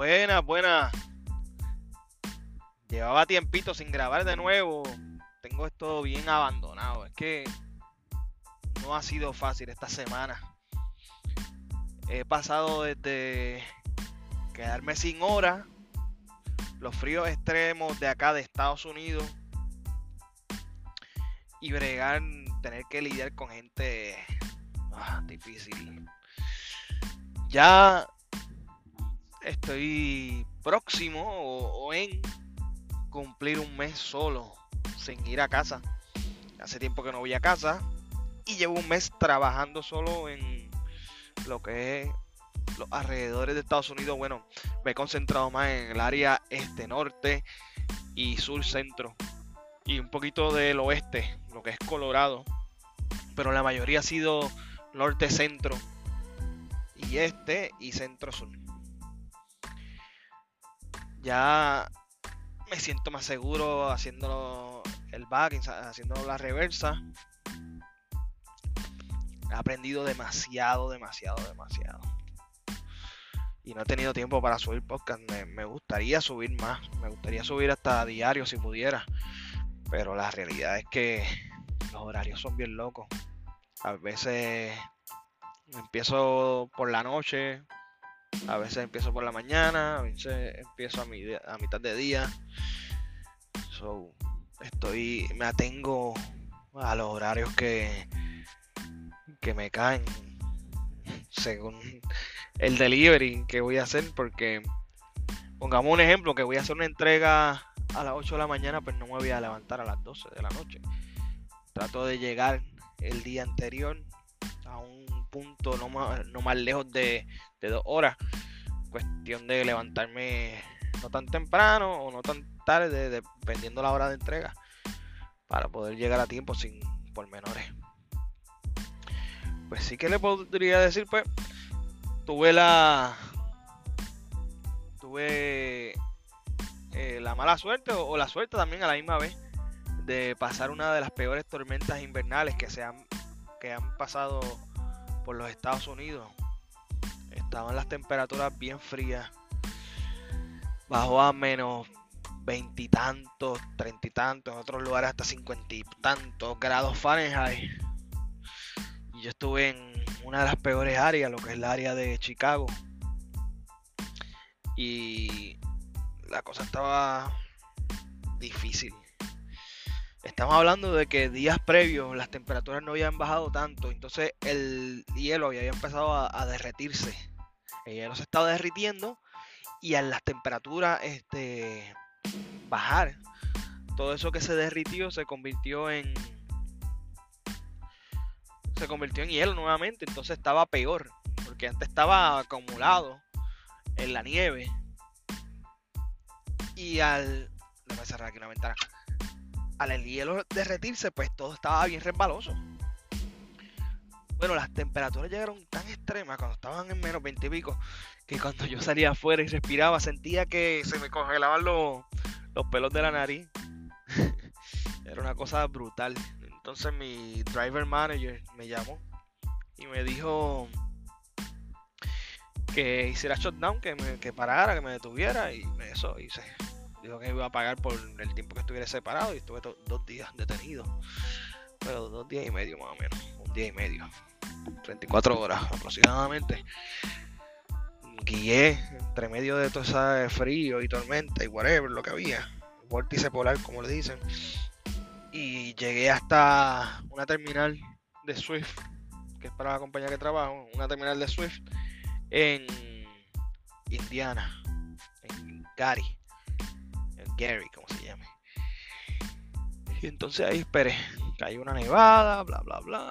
Buenas, buenas. Llevaba tiempito sin grabar de nuevo. Tengo esto bien abandonado. Es que no ha sido fácil esta semana. He pasado desde quedarme sin hora, los fríos extremos de acá de Estados Unidos y bregar, tener que lidiar con gente ah, difícil. Ya estoy próximo o, en cumplir un mes solo sin ir a casa. Hace tiempo que no voy a casa y llevo un mes trabajando solo en lo que es los alrededores de Estados Unidos. Bueno, me he concentrado más en el área este, norte y sur centro y un poquito del oeste, lo que es Colorado. Pero la mayoría ha sido norte centro y este y centro sur ya me siento más seguro haciendo el back, haciendo la reversa. He aprendido demasiado, demasiado, demasiado. Y no he tenido tiempo para subir podcast. Me, gustaría subir más. Me gustaría subir hasta diario si pudiera. Pero la realidad es que los horarios son bien locos. A veces empiezo por la noche, a veces empiezo por la mañana, a veces empiezo a, a mitad de día. So, estoy, me atengo a los horarios que, que me caen según el delivery que voy a hacer porque pongamos un ejemplo que voy a hacer una entrega a las 8 de la mañana pues no me voy a levantar a las 12 de la noche trato de llegar el día anterior a un punto no más, no más lejos de, de dos horas. Cuestión de levantarme no tan temprano o no tan tarde, dependiendo la hora de entrega, para poder llegar a tiempo sin pormenores. Pues sí que le podría decir, pues, tuve la. Tuve eh, la mala suerte o, la suerte también a la misma vez de pasar una de las peores tormentas invernales que se han, que han pasado por los Estados Unidos. Estaban las temperaturas bien frías. Bajó a menos veintitantos, treinta y tantos, en otros lugares hasta cincuenta y tantos grados Fahrenheit. Y yo estuve en una de las peores áreas, lo que es la área de Chicago. Y la cosa estaba difícil. Estamos hablando de que días previos las temperaturas no habían bajado tanto, entonces el hielo había empezado a, derretirse. El hielo se estaba derritiendo y a las temperaturas este, bajar, todo eso que se derritió se convirtió en se convirtió en hielo nuevamente, entonces estaba peor, porque antes estaba acumulado en la nieve. Y al déjame cerrar aquí ventana al el hielo derretirse, pues todo estaba bien resbaloso. Bueno, las temperaturas llegaron tan extremas cuando estaban en menos 20 y pico que cuando yo salía afuera y respiraba sentía que se me congelaban los, los pelos de la nariz. Era una cosa brutal. Entonces mi driver manager me llamó y me dijo que hiciera shutdown, que, me, que parara, que me detuviera y eso hice. Dijo que iba a pagar por el tiempo que estuviera separado y estuve dos días detenido. Pero dos días y medio más o menos. Un día y medio. 34 horas aproximadamente. Guié entre medio de todo ese frío y tormenta y whatever, lo que había. Vórtice polar, como le dicen. Y llegué hasta una terminal de Swift, que es para la compañía que trabajo, una terminal de Swift en Indiana, en Gary. Gary, como se llame. Y entonces ahí esperé. Cayó una nevada, bla, bla, bla.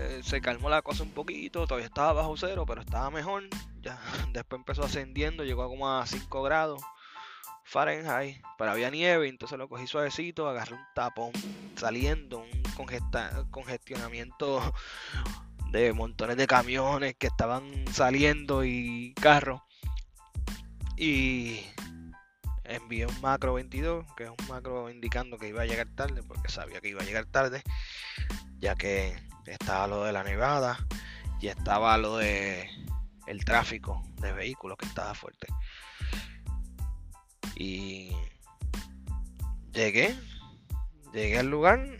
Eh, se calmó la cosa un poquito, todavía estaba bajo cero, pero estaba mejor. Ya después empezó ascendiendo, llegó a como a 5 grados Fahrenheit, pero había nieve, entonces lo cogí suavecito, agarré un tapón saliendo, un congestionamiento de montones de camiones que estaban saliendo y carros. Y envié un macro 22, que es un macro indicando que iba a llegar tarde, porque sabía que iba a llegar tarde, ya que estaba lo de la nevada y estaba lo de el tráfico de vehículos que estaba fuerte. Y llegué, llegué al lugar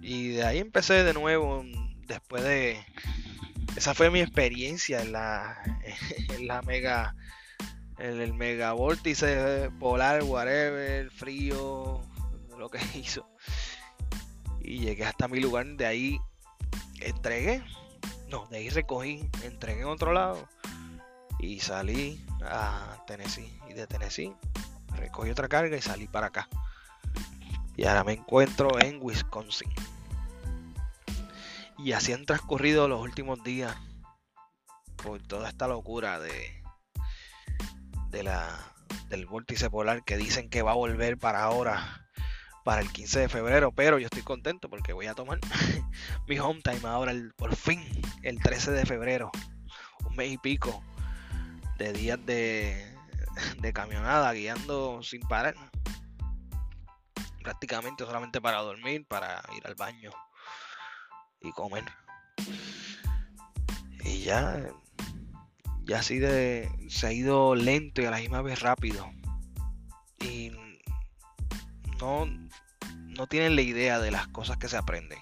y de ahí empecé de nuevo después de esa fue mi experiencia en la en la mega en el mega vórtice polar whatever frío lo que hizo y llegué hasta mi lugar de ahí entregué no de ahí recogí entregué en otro lado y salí a Tennessee y de Tennessee recogí otra carga y salí para acá. Y ahora me encuentro en Wisconsin. Y así han transcurrido los últimos días por toda esta locura de, de la, del vórtice polar que dicen que va a volver para ahora, para el 15 de febrero. Pero yo estoy contento porque voy a tomar mi home time ahora, por fin, el 13 de febrero. Un mes y pico de días de, de camionada guiando sin parar. Prácticamente solamente para dormir, para ir al baño y comer. Y ya, ya así de, se ha ido lento y a la misma vez rápido. Y no, no tienen la idea de las cosas que se aprenden.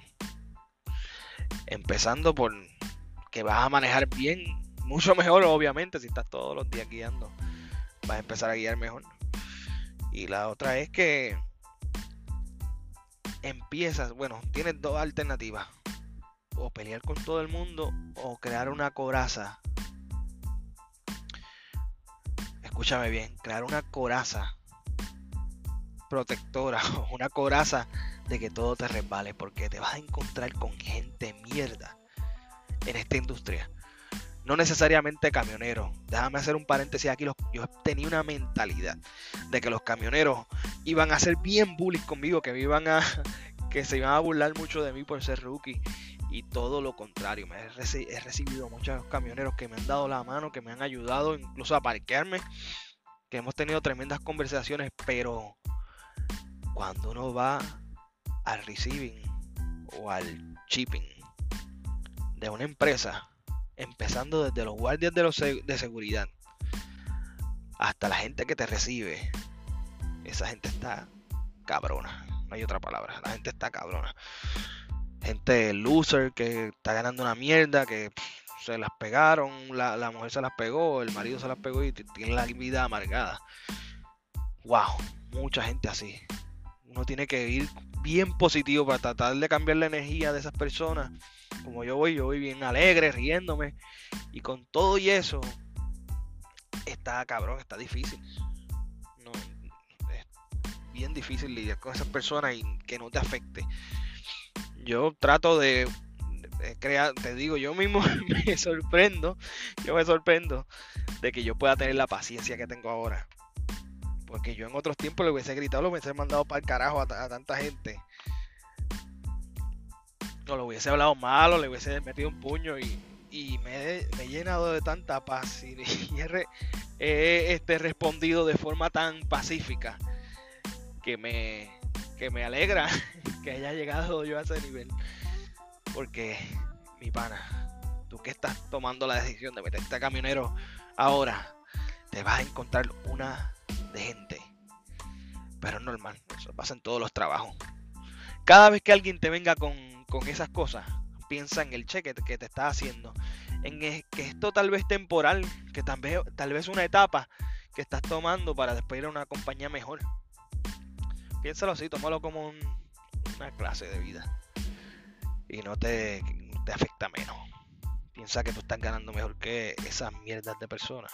Empezando por que vas a manejar bien, mucho mejor obviamente si estás todos los días guiando vas a empezar a guiar mejor. Y la otra es que empiezas, bueno, tienes dos alternativas. O pelear con todo el mundo o crear una coraza. Escúchame bien, crear una coraza protectora, una coraza de que todo te resbale, porque te vas a encontrar con gente mierda en esta industria no necesariamente camioneros. Déjame hacer un paréntesis aquí. yo tenía una mentalidad de que los camioneros iban a ser bien bullies conmigo, que me iban a que se iban a burlar mucho de mí por ser rookie y todo lo contrario. Me he, recibido muchos camioneros que me han dado la mano, que me han ayudado incluso a parquearme, que hemos tenido tremendas conversaciones, pero cuando uno va al receiving o al shipping de una empresa empezando desde los guardias de, los de seguridad hasta la gente que te recibe. Esa gente está cabrona. No hay otra palabra. La gente está cabrona. Gente loser que está ganando una mierda, que se las pegaron, la, la, mujer se las pegó, el marido se las pegó y tiene la vida amargada. Wow, mucha gente así. Uno tiene que ir bien positivo para tratar de cambiar la energía de esas personas como yo voy, yo voy bien alegre, riéndome. Y con todo y eso, está cabrón, está difícil. No, es bien difícil lidiar con esas personas y que no te afecte. Yo trato de, crear, te digo, yo mismo me sorprendo, yo me sorprendo de que yo pueda tener la paciencia que tengo ahora. Porque yo en otros tiempos le hubiese gritado, lo hubiese mandado para el carajo a tanta gente no lo hubiese hablado malo, le hubiese metido un puño y, me, he llenado de tanta paz y, he, este, respondido de forma tan pacífica que me, que me alegra que haya llegado yo a ese nivel. Porque, mi pana, tú que estás tomando la decisión de meterte a camionero ahora, te vas a encontrar una de gente. Pero es normal, eso pasa en todos los trabajos. Cada vez que alguien te venga con con esas cosas. Piensa en el cheque que te está haciendo. En que esto tal vez temporal, que tal vez, tal vez una etapa que estás tomando para después ir a una compañía mejor. Piénsalo así, tómalo como una clase de vida. Y no te, te afecta menos. Piensa que tú estás ganando mejor que esas mierdas de personas.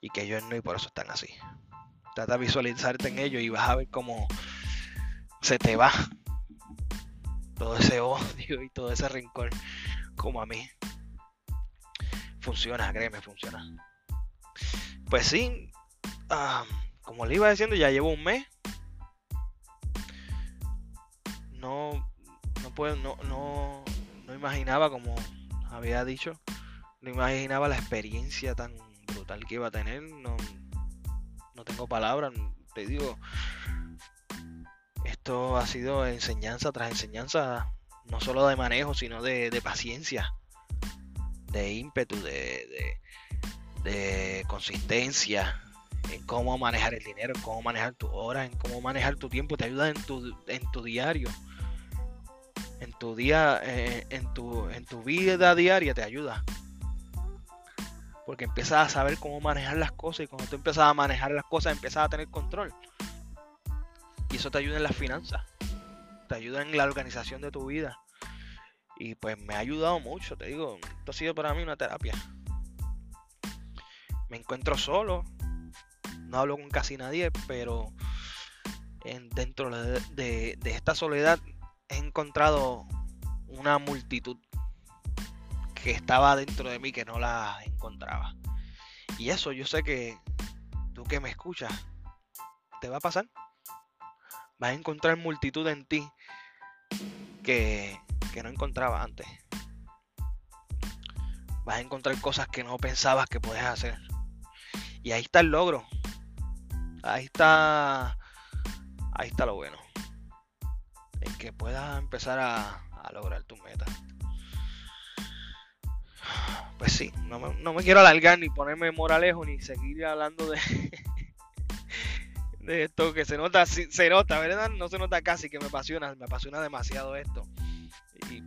Y que ellos no, y por eso están así. Trata de visualizarte en ellos y vas a ver cómo se te va todo ese odio y todo ese rencor como a mí. Funciona, créeme, funciona. Pues sí, como le iba diciendo, ya llevo un mes. No, no puedo, no, no, no imaginaba como había dicho, no imaginaba la experiencia tan brutal que iba a tener. No, no tengo palabras, te digo, esto ha sido enseñanza tras enseñanza, no solo de manejo, sino de, paciencia. de ímpetu, de, de, consistencia en cómo manejar el dinero, en cómo manejar tu hora, en cómo manejar tu tiempo, te ayuda en tu, en tu diario, en tu día, eh, en, tu, en tu vida diaria te ayuda. Porque empiezas a saber cómo manejar las cosas y cuando tú empiezas a manejar las cosas empiezas a tener control. Y eso te ayuda en las finanzas, te ayuda en la organización de tu vida. Y pues me ha ayudado mucho, te digo, esto ha sido para mí una terapia. Me encuentro solo, no hablo con casi nadie, pero en, dentro de, esta soledad he encontrado una multitud que estaba dentro de mí que no la encontraba. Y eso yo sé que tú que me escuchas, te va a pasar. Vas a encontrar multitud en ti que, que no encontraba antes. Vas a encontrar cosas que no pensabas que podías hacer. Y ahí está el logro. Ahí está. Ahí está lo bueno. En que puedas empezar a, lograr tu meta. Pues sí, no me, no me, quiero alargar ni ponerme moralejo ni seguir hablando de, esto que se nota, se nota, ¿verdad? No se nota casi que me apasiona, me apasiona demasiado esto. Y,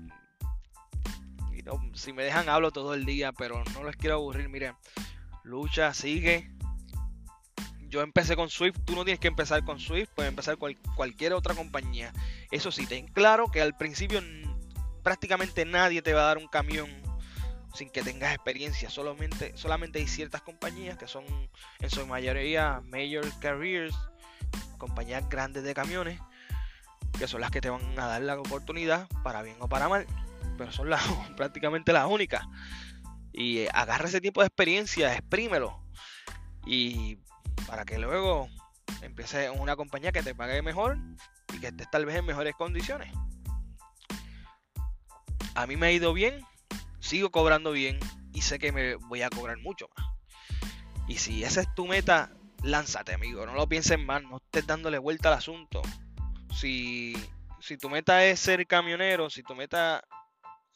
si me dejan hablo todo el día, pero no les quiero aburrir. Miren, lucha, sigue. Yo empecé con Swift, tú no tienes que empezar con Swift, puedes empezar con cualquier otra compañía. Eso sí, ten claro que al principio prácticamente nadie te va a dar un camión sin que tengas experiencia. Solamente, solamente hay ciertas compañías que son en su mayoría major carriers, compañías grandes de camiones, que son las que te van a dar la oportunidad, para bien o para mal, pero son las, prácticamente las únicas. Y eh, agarra ese tipo de experiencia, exprímelo. Y para que luego empiece una compañía que te pague mejor y que estés tal vez en mejores condiciones. A mí me ha ido bien, sigo cobrando bien y sé que me voy a cobrar mucho más. Y si esa es tu meta, lánzate, amigo. No lo pienses más, no estés dándole vuelta al asunto. Si, si tu meta es ser camionero, si tu meta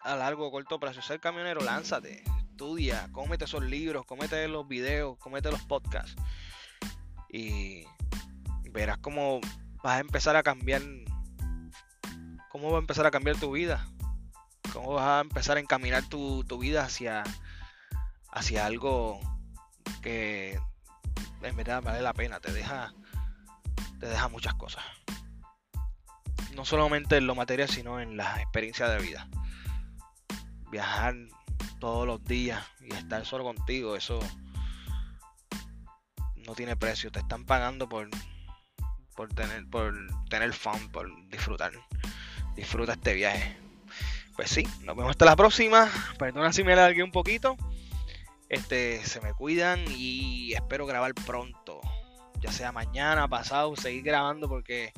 a largo o corto plazo es ser camionero, lánzate. Estudia, cómete esos libros, cómete los videos, cómete los podcasts. Y verás cómo vas a empezar a cambiar. Cómo va a empezar a cambiar tu vida. Cómo vas a empezar a encaminar tu, tu vida hacia, hacia algo que en verdad vale la pena, te deja, te deja muchas cosas. No solamente en lo material, sino en la experiencia de vida. Viajar todos los días y estar solo contigo, eso no tiene precio. Te están pagando por, por tener, por tener fun, por disfrutar. Disfruta este viaje. Pues sí, nos vemos hasta la próxima. Perdona si me alargué un poquito. Este, se me cuidan y espero grabar pronto. Ya sea mañana, pasado, seguir grabando porque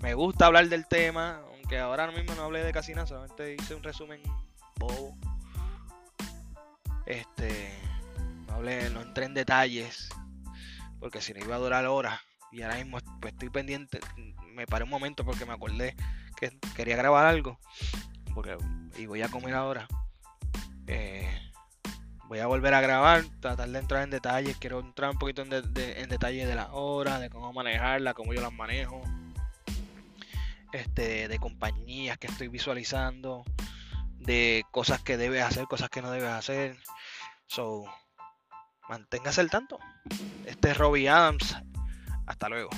me gusta hablar del tema. Aunque ahora mismo no hablé de casi nada, solamente hice un resumen bobo. Este, no hablé, no entré en detalles. Porque si no iba a durar horas. Y ahora mismo pues, estoy pendiente. Me paré un momento porque me acordé que quería grabar algo. Porque, y voy a comer ahora. Eh, voy a volver a grabar, tratar de entrar en detalles. Quiero entrar un poquito en, detalle de las horas, de cómo manejarla, cómo yo las manejo, este, de compañías que estoy visualizando, de cosas que debes hacer, cosas que no debes hacer. So, manténgase al tanto. Este es Robbie Adams. Hasta luego.